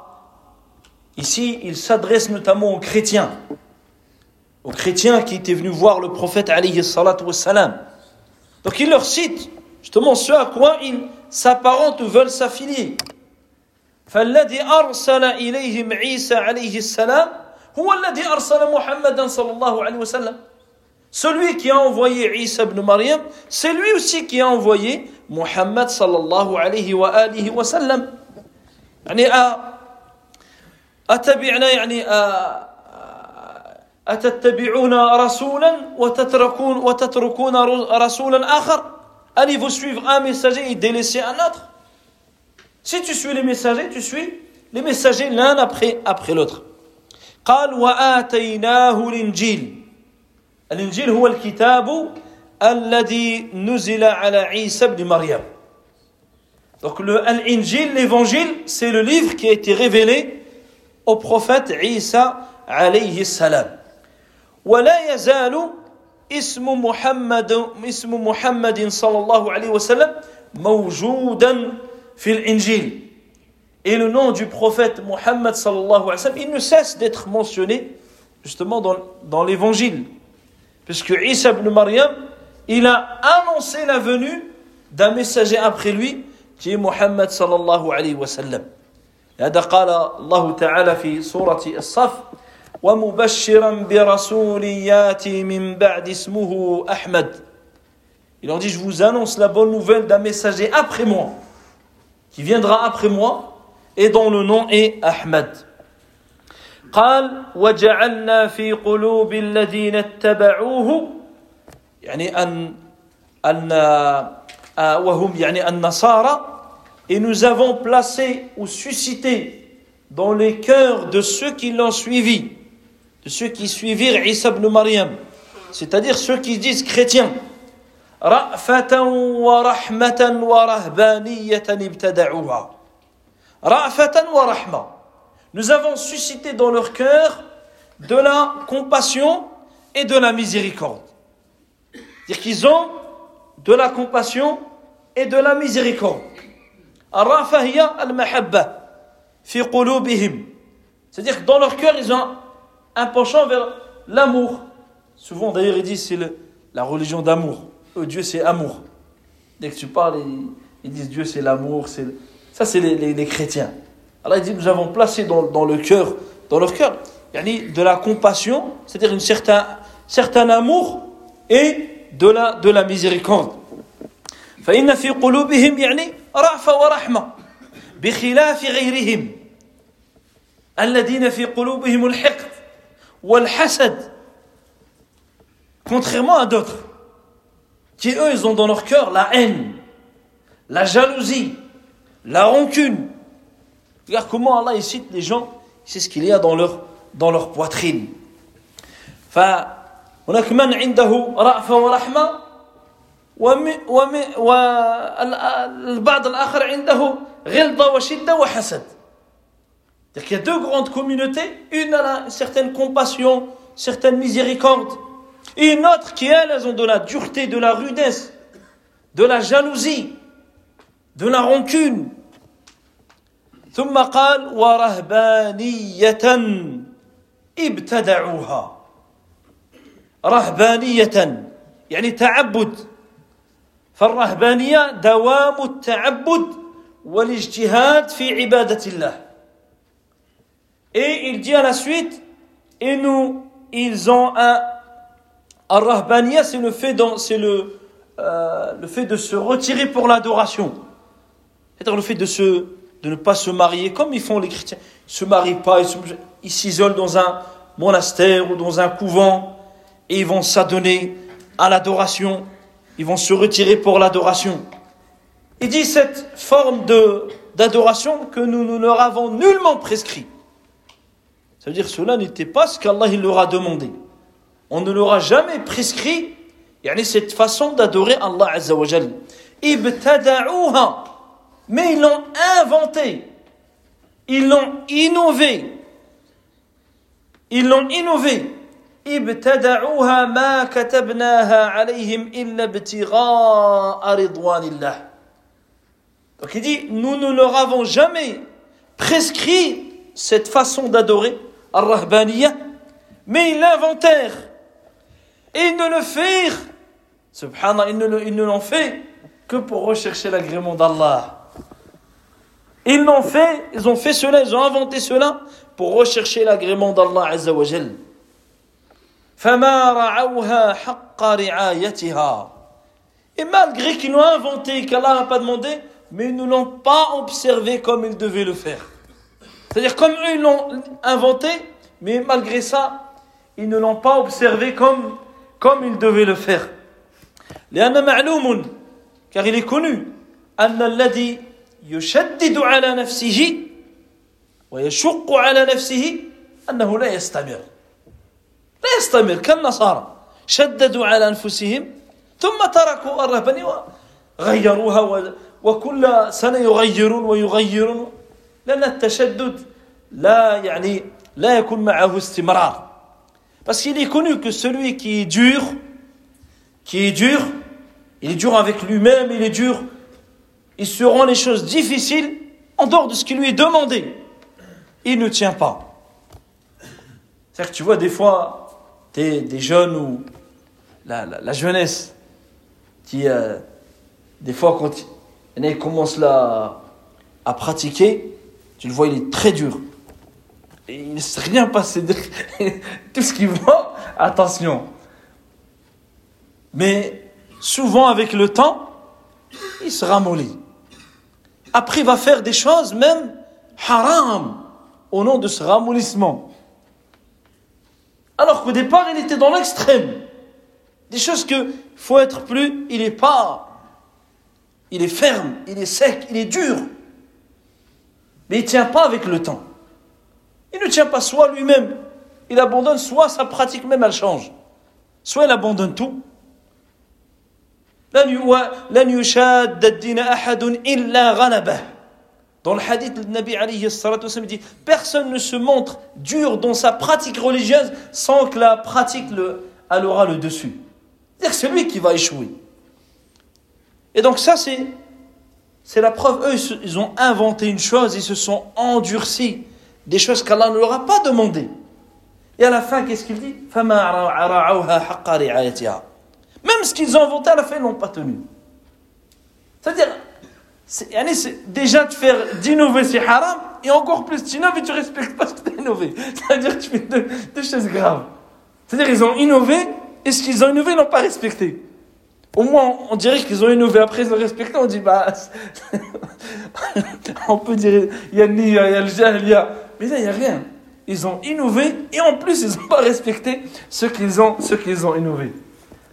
[SPEAKER 1] Ici, il s'adresse notamment aux chrétiens, aux chrétiens qui étaient venus voir le prophète alayhi salatu wassalam. Donc il leur cite justement ce à quoi ils s'apparentent ou veulent s'affilier. فالذي أرسل إليهم عيسى عليه السلام هو الذي أرسل محمدا صلى الله عليه وسلم. Celui qui a envoyé Isa ibn Maryam c'est lui aussi qui a envoyé Muhammad صلى الله عليه وآله وسلم يعني أتبعنا يعني أتتبعون رسولا وتتركون وتتركون رسولا آخر allez vous suivre un messager et délaisser un autre. Si tu suis les messagers, tu suis les messagers l'un après, après l'autre. قال وآتيناه الإنجيل. الإنجيل هو الكتاب الذي نزل على عيسى بن مريم. Donc le الإنجيل l'évangile c'est le livre qui a été révélé au prophète عيسى عليه السلام. ولا يزال اسم محمد اسم محمد صلى الله عليه وسلم موجوداً في الإنجيل. Et le nom du prophète Muhammad sallallahu alayhi wa sallam, il ne cesse d'être mentionné justement dans, dans l'évangile. Puisque Isa ibn Maryam, il a annoncé la venue d'un messager après lui qui est Muhammad sallallahu alayhi wa sallam. هذا قال الله تعالى في سورة الصف ومبشرا برسول ياتي من بعد اسمه أحمد Il en dit, je vous annonce la bonne nouvelle d'un messager après moi, qui viendra après moi, et dont le nom est Ahmad. قال وجعلنا في قلوب الذين اتبعوه يعني أن أن وهم يعني النصارى et nous avons placé ou suscité dans les cœurs de ceux qui l'ont suivi, de ceux qui suivirent Isa ibn Maryam, c'est-à-dire ceux qui disent chrétiens, رأفة ورحمة ورهبانية ابتدعوها رأفة ورحمة Nous avons suscité dans leur cœur de la compassion et de la miséricorde. C'est-à-dire qu'ils ont de la compassion et de la miséricorde. الرأفة هي المحبة في قلوبهم c'est-à-dire que dans leur cœur ils ont un penchant vers l'amour souvent d'ailleurs ils disent c'est la religion d'amour eux Dieu c'est amour dès que tu parles ils, ils disent Dieu c'est l'amour c'est ça c'est les, les, les, chrétiens alors il dit nous avons placé dans, dans le cœur dans leur cœur de la compassion c'est-à-dire un certain, certain amour et de la, de la miséricorde فإن في قلوبهم يعني رأفة ورحمة بخلاف غيرهم الذين في قلوبهم الحقد والحسد contrairement à d'autres qui eux ils ont dans leur cœur la haine la jalousie la rancune regarde comment Allah il cite les gens c'est ce qu'il y a dans leur dans leur poitrine فهناك من عنده رأفة ورحمة والبعض الآخر عنده غلظة وشدة وحسد Il y a deux grandes communautés, une a une certaine compassion, certaine miséricorde, et une autre qui, elles, elles ont de la dureté, de la rudesse, de la jalousie, de la rancune. ثم قال ورهبانية ابتدعوها رهبانية يعني تعبد فالرهبانية دوام التعبد والاجتهاد في عبادة الله Et il dit à la suite, et nous, ils ont un. Ar-Rahbaniya, c'est euh, le fait de se retirer pour l'adoration. C'est-à-dire le fait de, ne pas se marier, comme ils font les chrétiens. Ils ne se marient pas, ils s'isolent dans un monastère ou dans un couvent, et ils vont s'adonner à l'adoration. Ils vont se retirer pour l'adoration. Il dit cette forme d'adoration que nous, nous leur avons nullement prescrit. Ça veut dire cela n'était pas ce qu'Allah leur a demandé on ne leur a jamais prescrit cette façon d'adorer Allah Azzawajal. Mais ils l'ont inventé. Ils l'ont innové. Ils l'ont innové. Ma katabnaha alayhim illa. Donc il dit, nous ne leur avons jamais prescrit cette façon d'adorer, al-Rahbaniyah, mais ils l'inventèrent et ils ne le firent, subhanallah, ils ne l'ont fait que pour rechercher l'agrément d'Allah. Ils l'ont fait, ils ont fait cela, ils ont inventé cela pour rechercher l'agrément d'Allah Azza wa Jal. Et malgré qu'ils l'ont inventé, qu'Allah n'a pas demandé, mais ils ne l'ont pas observé comme ils devaient le faire. C'est-à-dire comme eux ils l'ont inventé, mais malgré ça, ils ne l'ont pas observé comme comme ils devaient le faire. لأن معلوم car il est connu أن الذي يشدد على نفسه ويشق على نفسه أنه لا يستمر. لا يستمر كالنصارى. شددوا على أنفسهم ثم تركوا الرهبنة وغيروها وكل سنة يغيرون ويغيرون. لأن التشدد لا يعني لا يكون معه استمرار. Parce qu'il est connu que celui qui est dur, qui est dur, il est dur avec lui-même, il est dur, il se rend les choses difficiles en dehors de ce qui lui est demandé. Il ne tient pas. C'est-à-dire que tu vois, des fois, es des jeunes ou la, jeunesse qui, euh, des fois, quand il commence là à pratiquer, tu le vois, il est très dur. Il ne sait rien passer. Tout ce qu'il voit, attention. Mais souvent, avec le temps, il se ramollit. Après, il va faire des choses, même haram, au nom de ce ramollissement. Alors qu'au départ, il était dans l'extrême. Des choses que faut être plus, il est pas. Il est ferme, il est sec, il est dur. Mais il ne tient pas avec le temps. Il ne tient pas soit lui-même, il abandonne, soit sa pratique même elle change. Soit il abandonne tout. Dans le hadith, le Nabi alayhi dit Personne ne se montre dur dans sa pratique religieuse sans que la pratique le, elle aura le dessus. C'est-à-dire que c'est lui qui va échouer. Et donc, ça, c'est, c'est la preuve. Eux, ils ont inventé une chose, ils se sont endurcis des choses qu'Allah ne leur a pas demandées. Et à la fin, qu'est-ce qu'il dit Même ce qu'ils ont inventé à la fin, ils n'ont pas tenu. C'est-à-dire, déjà de faire d'innover, c'est haram, et encore plus, tu innoves et tu respectes pas ce que tu as innové. C'est-à-dire que tu fais deux, choses graves. C'est-à-dire qu'ils ont innové, et ce qu'ils ont innové, ils n'ont pas respecté. Au moins, on dirait qu'ils ont innové, après ils ont respecté, on dit, bah, on peut dire, il y a il y a le il y a mais là, il n'y a rien. Ils ont innové et en plus, ils n'ont pas respecté ce qu'ils ont, ce qu'ils ont innové.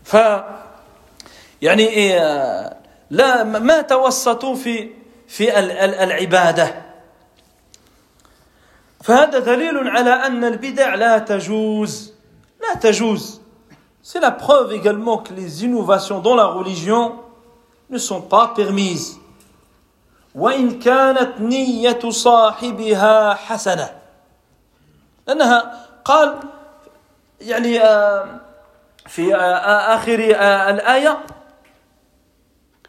[SPEAKER 1] ف يعني لا ما توسطوا في في العباده فهذا دليل على ان البدع لا تجوز لا تجوز C'est la preuve également que les innovations dans la religion ne sont pas permises. وإن كانت نية صاحبها حسنة. لأنها قال يعني في آخر الآية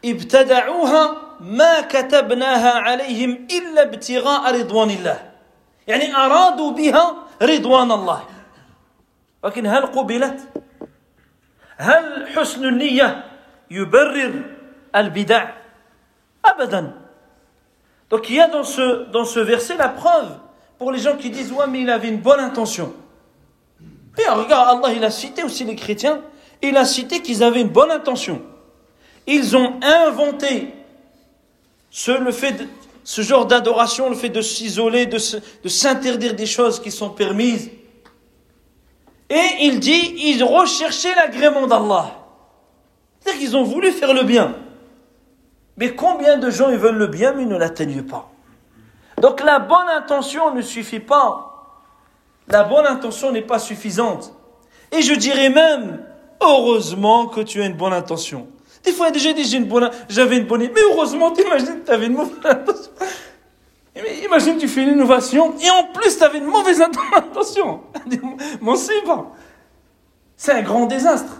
[SPEAKER 1] ابتدعوها ما كتبناها عليهم إلا ابتغاء رضوان الله. يعني أرادوا بها رضوان الله. لكن هل قبلت؟ هل حسن النية يبرر البدع؟ أبدا. Donc il y a dans ce, verset la preuve pour les gens qui disent Ouais, mais il avait une bonne intention. Et regarde, Allah, il a cité aussi les chrétiens, il a cité qu'ils avaient une bonne intention. Ils ont inventé ce, le fait ce genre d'adoration, le fait de s'isoler, de, de s'interdire des choses qui sont permises. Et il dit, ils recherchaient l'agrément d'Allah. C'est-à-dire qu'ils ont voulu faire le bien. Mais combien de gens ils veulent le bien, mais ils ne l'atteignent pas. Donc la bonne intention ne suffit pas. La bonne intention n'est pas suffisante. Et je dirais même, heureusement que tu as une bonne intention. Des fois, déjà dit, j'ai une bonne, j'avais une bonne, mais heureusement, t'imagines, tu avais une mauvaise intention. imagine, tu fais une innovation, et en plus, tu avais une mauvaise intention. Mon pas. C'est un grand désastre.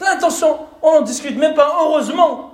[SPEAKER 1] L'intention, on n'en discute même pas. Heureusement,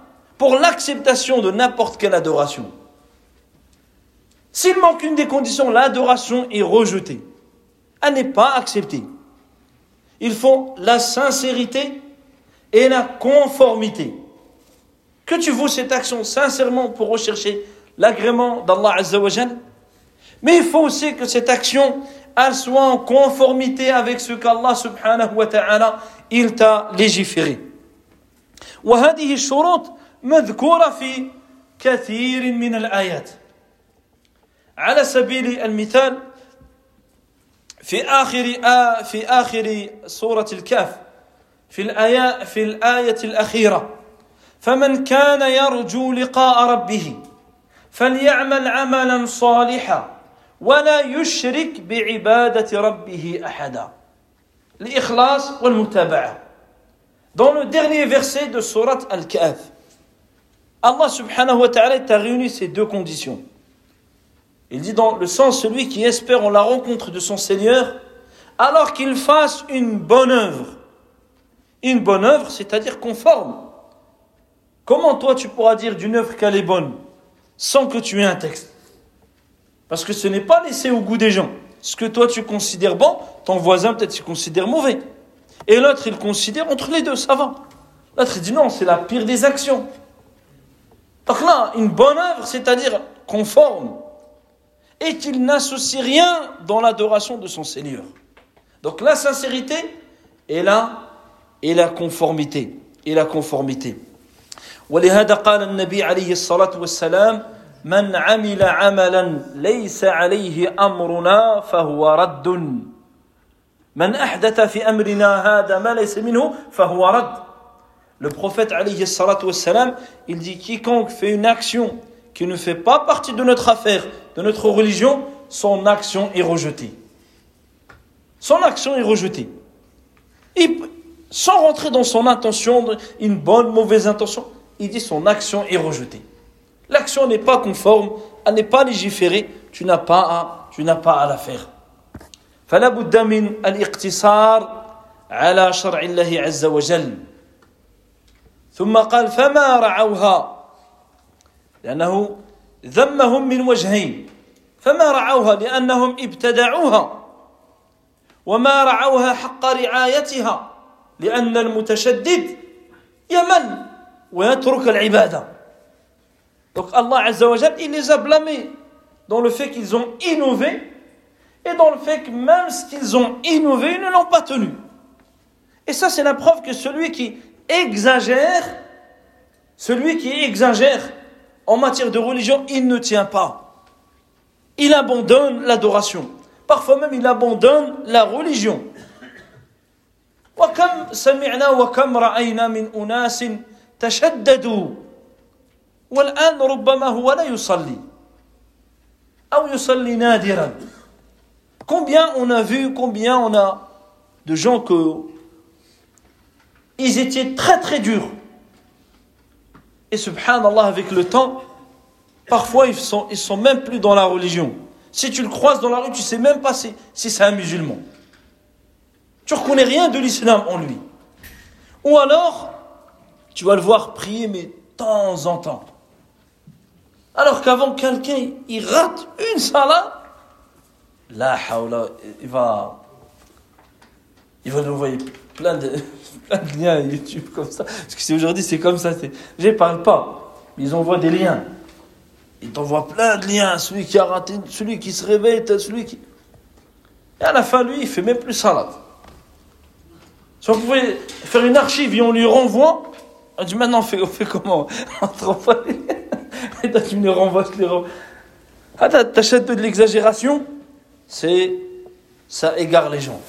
[SPEAKER 1] pour l'acceptation de n'importe quelle adoration. S'il manque une des conditions, l'adoration est rejetée. Elle n'est pas acceptée. Il faut la sincérité et la conformité. que tu voues cette action sincèrement pour rechercher l'agrément d'Allah Azzawajal. Mais il faut aussi que cette action, elle soit en conformité avec ce qu'Allah subhanahu wa ta'ala, il t'a légiféré. وهذه الشروط مذكورة في كثير من الآيات. على سبيل المثال في آخر آه في آخر سورة الكهف في الآية في الآية الأخيرة فمن كان يرجو لقاء ربه فليعمل عملا صالحا ولا يشرك بعبادة ربه أحدا. الإخلاص والمتابعة. Dans le dernier verset de Surat Al-Kahf, Allah subhanahu wa ta'ala t'a réuni ces deux conditions. Il dit dans le sens celui qui espère en la rencontre de son Seigneur, alors qu'il fasse une bonne œuvre. Une bonne œuvre, c'est-à-dire conforme. Comment toi tu pourras dire d'une œuvre qu'elle est bonne sans que tu aies un texte? Parce que ce n'est pas laissé au goût des gens. Ce que toi tu considères bon, ton voisin peut-être tu considère mauvais. Et l'autre il considère entre les deux, ça va. L'autre il dit non, c'est la pire des actions. Donc là, une bonne œuvre, c'est-à-dire conforme, et qu'il n'associe rien dans l'adoration de son Seigneur. Donc la sincérité est là, et la conformité. Et la conformité. ولهذا قال النبي عليه الصلاة والسلام من عمل عملا ليس عليه أمرنا فهو رد من أحدث في أمرنا هذا ما ليس منه فهو رد Le prophète alayhi salatu wassalam, il dit quiconque fait une action qui ne fait pas partie de notre affaire, de notre religion, son action est rejetée. Son action est rejetée. Et sans rentrer dans son intention, une bonne, mauvaise intention, il dit son action est rejetée. L'action n'est pas conforme, elle n'est pas légiférée, tu n'as pas à, tu n'as pas à la faire. فلا بد من الاقتصار على شرع الله عز وجل ثم قال فما رعوها لأنه ذمهم من وجهين فما رعوها لأنهم ابتدعوها وما رعوها حق رعايتها لأن المتشدد يمل ويترك العبادة Donc Allah Azza wa Jal, il les a blâmés dans le fait qu'ils ont innové et dans le fait que même ce qu'ils ont innové, ils ne l'ont pas tenu. Et ça, c'est la preuve que celui qui exagère, celui qui exagère en matière de religion, il ne tient pas. Il abandonne l'adoration. Parfois même, il abandonne la religion. وكم سمعنا وكم رأينا من أناس تشددوا والآن ربما هو لا يصلي أو يصلي نادرا Combien on a vu, combien on a de gens que ils étaient très très durs. Et subhanallah, avec le temps, parfois ils sont, ils sont même plus dans la religion. Si tu le croises dans la rue, tu sais même pas si, si c'est un musulman. Tu reconnais rien de l'islam en lui. Ou alors, tu vas le voir prier, mais de temps en temps. Alors qu'avant, quelqu'un, il rate une salat, là, il va, il va nous envoyer plein de, plein de liens YouTube comme ça. Parce que aujourd'hui, c'est comme ça. Je ne parle pas. Ils envoient des liens. Ils t'envoient plein de liens. Celui qui a raté, celui qui se réveille, celui qui. Et à la fin, lui, il fait même plus salade. Si on pouvait faire une archive et on lui renvoie, on dit maintenant, on fait, comment? On renvoie les Et toi, tu me les renvoies, je les renvoie. Ah, t'achètes de l'exagération, c'est. ça égare les gens.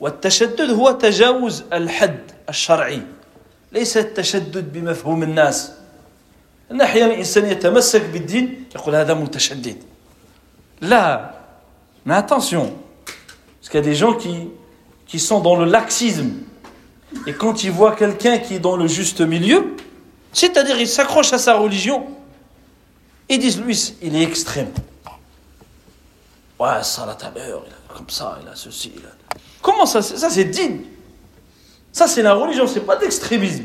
[SPEAKER 1] والتشدد هو تجاوز الحد الشرعي ليس التشدد بمفهوم الناس ان احيانا الانسان يتمسك بالدين يقول هذا متشدد لا mais attention parce qu'il y a des gens qui qui sont dans le laxisme et quand ils voient quelqu'un qui est dans le juste milieu c'est-à-dire il s'accroche à sa religion ils disent lui il est extrême ouais salat à l'heure il a comme ça il a ceci il a Comment ça Ça, c'est digne. Ça, c'est la religion, c'est pas d'extrémisme.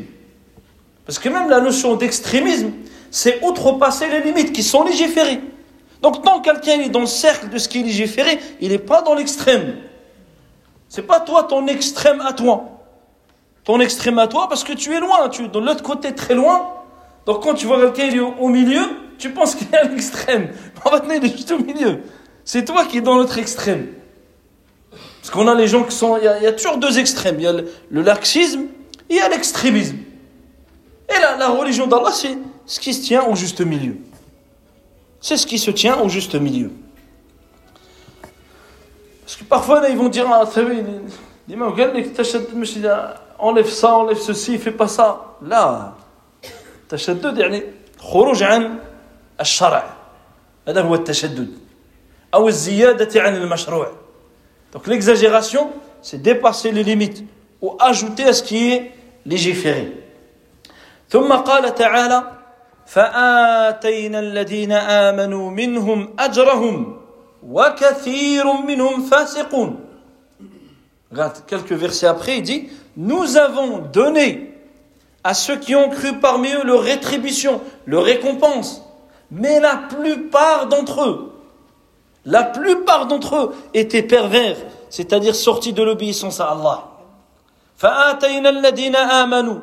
[SPEAKER 1] Parce que même la notion d'extrémisme, c'est outrepasser les limites qui sont légiférées. Donc, tant quelqu'un est dans le cercle de ce qui est légiféré, il n'est pas dans l'extrême. C'est pas toi ton extrême à toi. Ton extrême à toi, parce que tu es loin, tu es de l'autre côté très loin. Donc quand tu vois quelqu'un il au, milieu, tu penses qu'il est à l'extrême. En il est juste au milieu. C'est toi qui es dans l'autre extrême. Parce qu'on a les gens qui sont. Il y, a, il y a toujours deux extrêmes. Il y a le, le laxisme et il y a l'extrémisme. Et la, la religion d'Allah, c'est ce qui se tient au juste milieu. C'est ce qui se tient au juste milieu. Parce que parfois, là, ils vont dire Ah, tu sais, l'imam قال t'achètes, enlève ça, enlève ceci, fais pas ça. Là, تشدد يعني خروج عن الشرع هذا هو التشدد أو الزيادة عن المشروع donc l'exagération c'est dépasser les limites ou ajouter à ce qui est légiféré ثم قال تعالى فآتينا الذين آمنوا منهم أجرهم وكثير منهم فاسقون Regarde, quelques versets après, il dit Nous avons donné à ceux qui ont cru parmi eux leur rétribution, leur récompense. Mais la plupart d'entre eux, la plupart d'entre eux étaient pervers, c'est-à-dire sortis de l'obéissance à Allah. فآتينا الذين آمنوا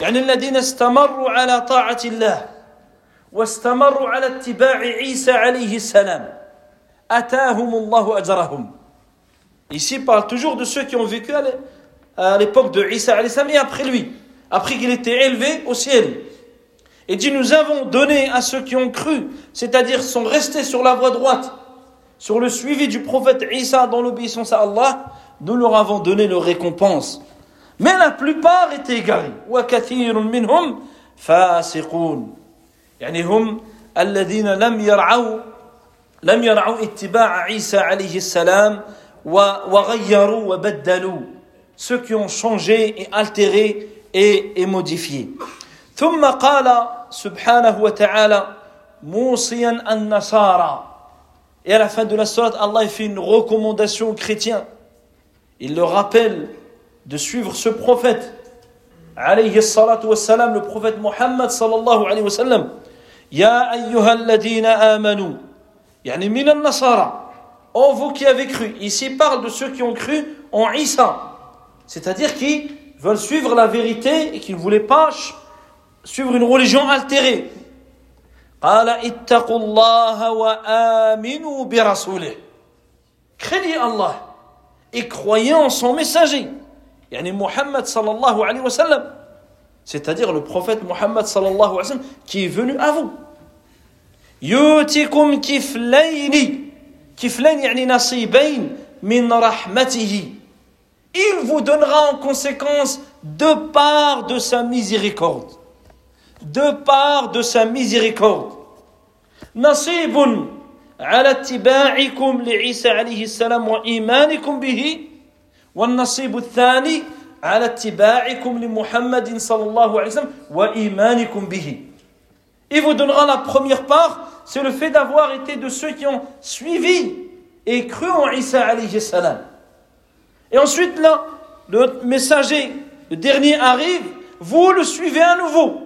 [SPEAKER 1] يعني الذين استمروا على طاعة الله واستمروا على اتباع عيسى عليه السلام أتاهم الله أجرهم Ici, il parle toujours de ceux qui ont vécu à l'époque de Isa alayhi salam et après lui, après qu'il était élevé au ciel. Et dit, nous avons donné à ceux qui ont cru, c'est-à-dire sont restés sur la voie droite, sur le suivi du prophète Isa dans l'obéissance à Allah, nous leur avons donné leur récompense. Mais la plupart étaient égarés. وَكَثِيرٌ مِّنْهُمْ فَاسِقُونَ يعني هم الذين لم يرعوا لم يرعوا اتباع عيسى عليه السلام وغيروا وبدلوا ceux qui ont changé et altéré et, et modifié ثم قال سبحانه وتعالى موصيا النصارى et à la fin de la sourate, Allah fait une recommandation aux chrétiens. Il leur rappelle de suivre ce prophète. Alayhi salatu wassalam, le prophète Mohammed sallallahu alayhi wa sallam. Ya ayyuhalladina amanu. Yani minan nasara. Oh vous qui avez cru. Ici il parle de ceux qui ont cru en Isa. C'est-à-dire qui veulent suivre la vérité et qui ne voulaient pas suivre une religion altérée. قال اتقوا الله وآمنوا برسوله. Craignez Allah et croyez en son messager. يعني Muhammad sallallahu alayhi wa sallam. C'est-à-dire le prophète Muhammad sallallahu alayhi wa sallam qui est venu à vous. يؤتكم كفلين كفلين يعني نصيبين من رحمته il vous donnera en conséquence de part de sa miséricorde de part de sa miséricorde نصيب على اتباعكم لعيسى عليه السلام وإيمانكم به والنصيب الثاني على اتباعكم لمحمد صلى الله عليه وسلم وإيمانكم به Il vous donnera la première part, c'est le fait d'avoir été de ceux qui ont suivi et cru en Isa alayhi salam. Et ensuite, là, le messager, le dernier arrive, vous le suivez à nouveau.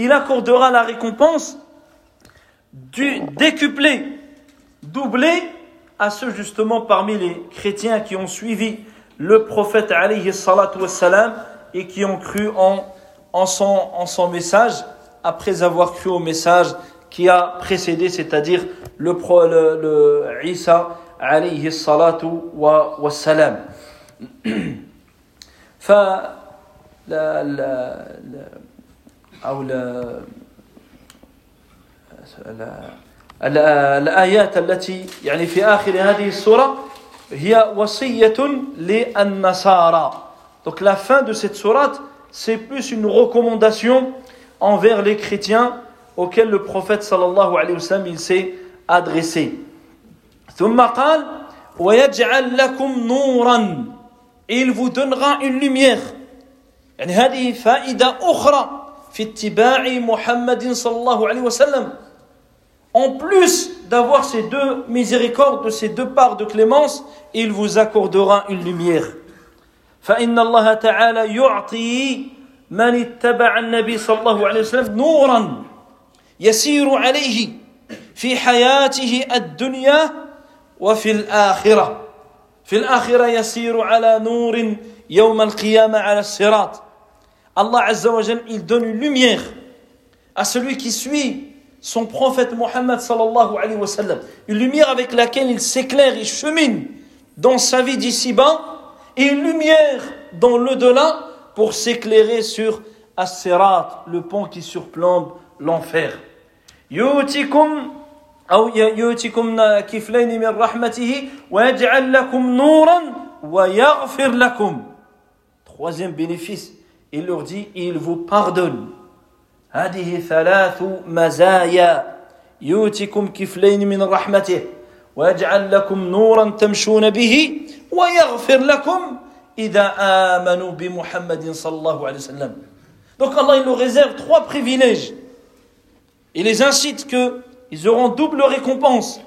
[SPEAKER 1] il accordera la récompense du décuplé, doublé à ceux justement parmi les chrétiens qui ont suivi le prophète alayhi et qui ont cru en, son, message après avoir cru au message qui a précédé, c'est-à-dire le, Isa alayhi salatu wa salam. ف لا لا أو لا الآيات التي يعني في آخر هذه السورة هي وصية للنصارى Donc la fin de cette sourate, c'est plus une recommandation envers les chrétiens auxquels le prophète sallallahu alayhi wa sallam il s'est adressé. ثم قال ويجعل لكم نورا il vous donnera une lumière يعني هذه فائدة أخرى في اتباع محمد صلى الله عليه وسلم. En plus d'avoir ces deux miséricordes, de ces deux parts de clémence, il vous accordera une lumière. فإن الله تعالى يعطي من اتبع النبي صلى الله عليه وسلم نورا يسير عليه في حياته الدنيا وفي الآخرة في الآخرة يسير على نور يوم القيامة على الصراط Allah Azza wa Jal, il donne une lumière à celui qui suit son prophète Mohammed sallallahu alayhi wa sallam. Une lumière avec laquelle il s'éclaire, il chemine dans sa vie d'ici-bas et une lumière dans le-delà pour s'éclairer sur As-Sirat, le pont qui surplombe l'enfer. يؤتكم أو يؤتكم كفلين من رحمته ويجعل لكم نورا ويغفر لكم Troisième bénéfice, il leur dit, il vous pardonne. هذه ثلاث مزايا يؤتكم كفلين من رحمته ويجعل لكم نورا تمشون به ويغفر لكم إذا آمنوا بمحمد صلى الله عليه وسلم Donc Allah il nous réserve trois privilèges. Il les incite qu'ils auront double récompense,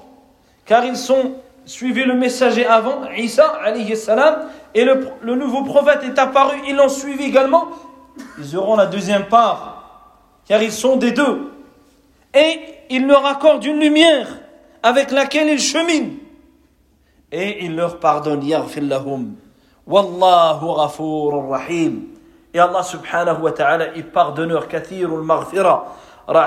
[SPEAKER 1] car ils sont suivis le messager avant, Isa alayhi salam, et le, le nouveau prophète est apparu, ils l'ont suivi également, ils auront la deuxième part, car ils sont des deux. Et il leur accorde une lumière avec laquelle ils cheminent. Et il leur pardonne, yaghfir lahum. Wallahu ghafurur rahim. Et Allah subhanahu wa ta'ala est pardonneur, kathirul maghfira,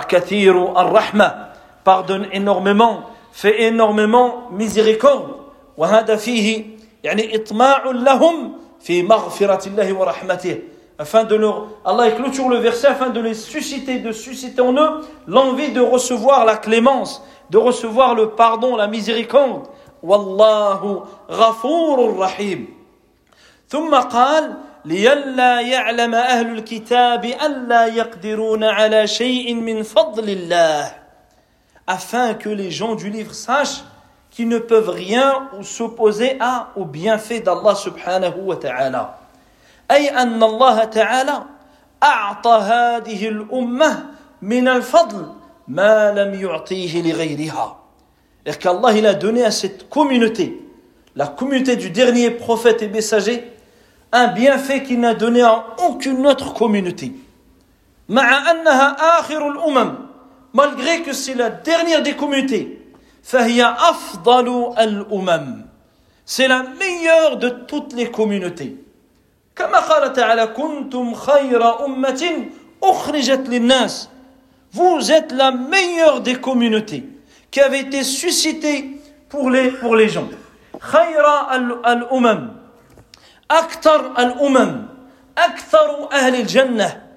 [SPEAKER 1] kathirul ar-rahma, pardonne énormément, fait énormément miséricorde. وهذا فيه يعني إطماع لهم في مغفرة الله ورحمته afin de leur Allah clôture le verset afin de les susciter de susciter en eux l'envie de recevoir la clémence de recevoir le pardon la miséricorde والله غفور رحيم ثم قال لئلا يعلم أهل الكتاب ألا يقدرون على شيء من فضل الله afin que les gens du livre sachent qu'ils ne peuvent rien s'opposer à au bienfait d'Allah subhanahu wa ta'ala أي أن الله تعالى أعطى هذه الأمة من الفضل ما لم يعطيه لغيرها C'est-à-dire qu'Allah il a donné à cette communauté, la communauté du dernier prophète et messager, un bienfait qu'il n'a donné à aucune autre communauté. مع أنها آخر الأمم malgré que c'est la dernière des communautés فهي أفضل الأمم c'est la meilleure de toutes les communautés كما قال تعالى كنتم خير أمة أخرجت للناس vous êtes la meilleure des communautés qui avait été suscitée pour les, pour les gens خير الأمم أكثر الأمم أكثر أهل الجنة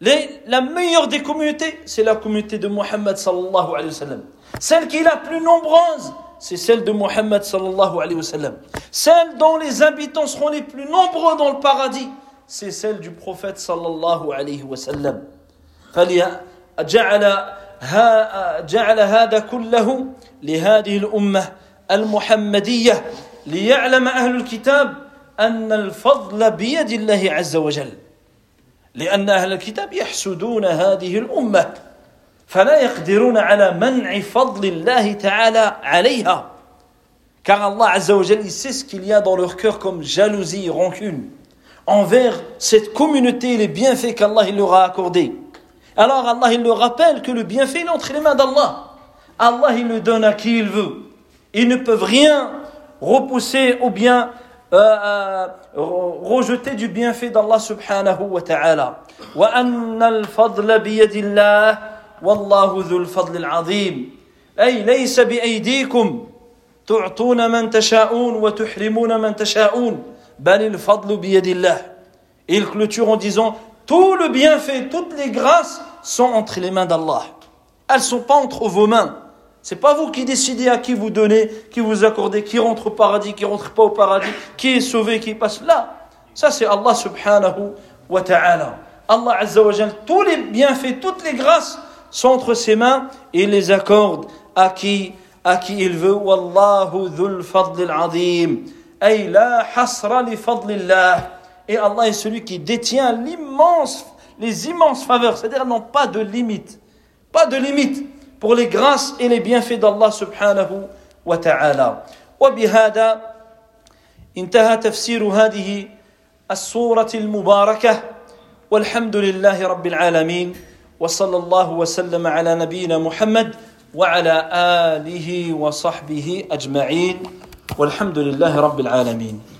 [SPEAKER 1] les, la meilleure des communautés, c'est la communauté de Mohammed sallallahu alayhi wa sallam. Celle qui est la plus nombreuse, c'est celle de Mohammed sallallahu alayhi wa sallam. Celle dont les habitants seront les plus nombreux dans le paradis, c'est celle du prophète sallallahu alayhi wa sallam. جعل جعل هذا كله لهذه الأمة المحمدية ليعلم أهل الكتاب أن الفضل بيد الله عز وجل لأن أهل الكتاب يحسدون هذه الأمة فلا يقدرون على منع فضل الله تعالى عليها car Allah Azza wa Jal, il sait ce qu'il y a dans leur cœur comme jalousie, rancune envers cette communauté et les bienfaits qu'Allah il leur a accordés. Alors Allah il leur rappelle que le bienfait est entre les mains d'Allah. Allah il le donne à qui il veut. Ils ne peuvent rien repousser ou bien euh, euh, rejeter du bienfait d'Allah subhanahu wa ta'ala. وأن الفضل بيد الله والله ذو الفضل العظيم أي ليس بأيديكم تعطون من تشاءون وتحرمون من تشاءون بل الفضل بيد الله Il clôture en disant tout le bienfait, toutes les grâces sont entre les mains d'Allah. Elles sont pas entre vos mains. C'est pas vous qui décidez à qui vous donnez, qui vous accordez, qui rentre au paradis, qui rentre pas au paradis, qui est sauvé, qui passe là. Ça c'est Allah subhanahu wa ta'ala. Allah azza wa tous les bienfaits, toutes les grâces sont entre ses mains et les accorde à qui, à qui il veut. Wallahu dhul fadl al-azim. Ay la hasra li fadlillah. Et Allah est celui qui détient l'immense, les immenses faveurs, c'est-à-dire n'ont pas de limite, pas de limite pour les grâces et les bienfaits d'Allah subhanahu wa ta'ala. وبهذا انتهى تفسير هذه السورة المباركة والحمد لله رب العالمين وصلى الله وسلم على نبينا محمد وعلى آله وصحبه أجمعين والحمد لله رب العالمين.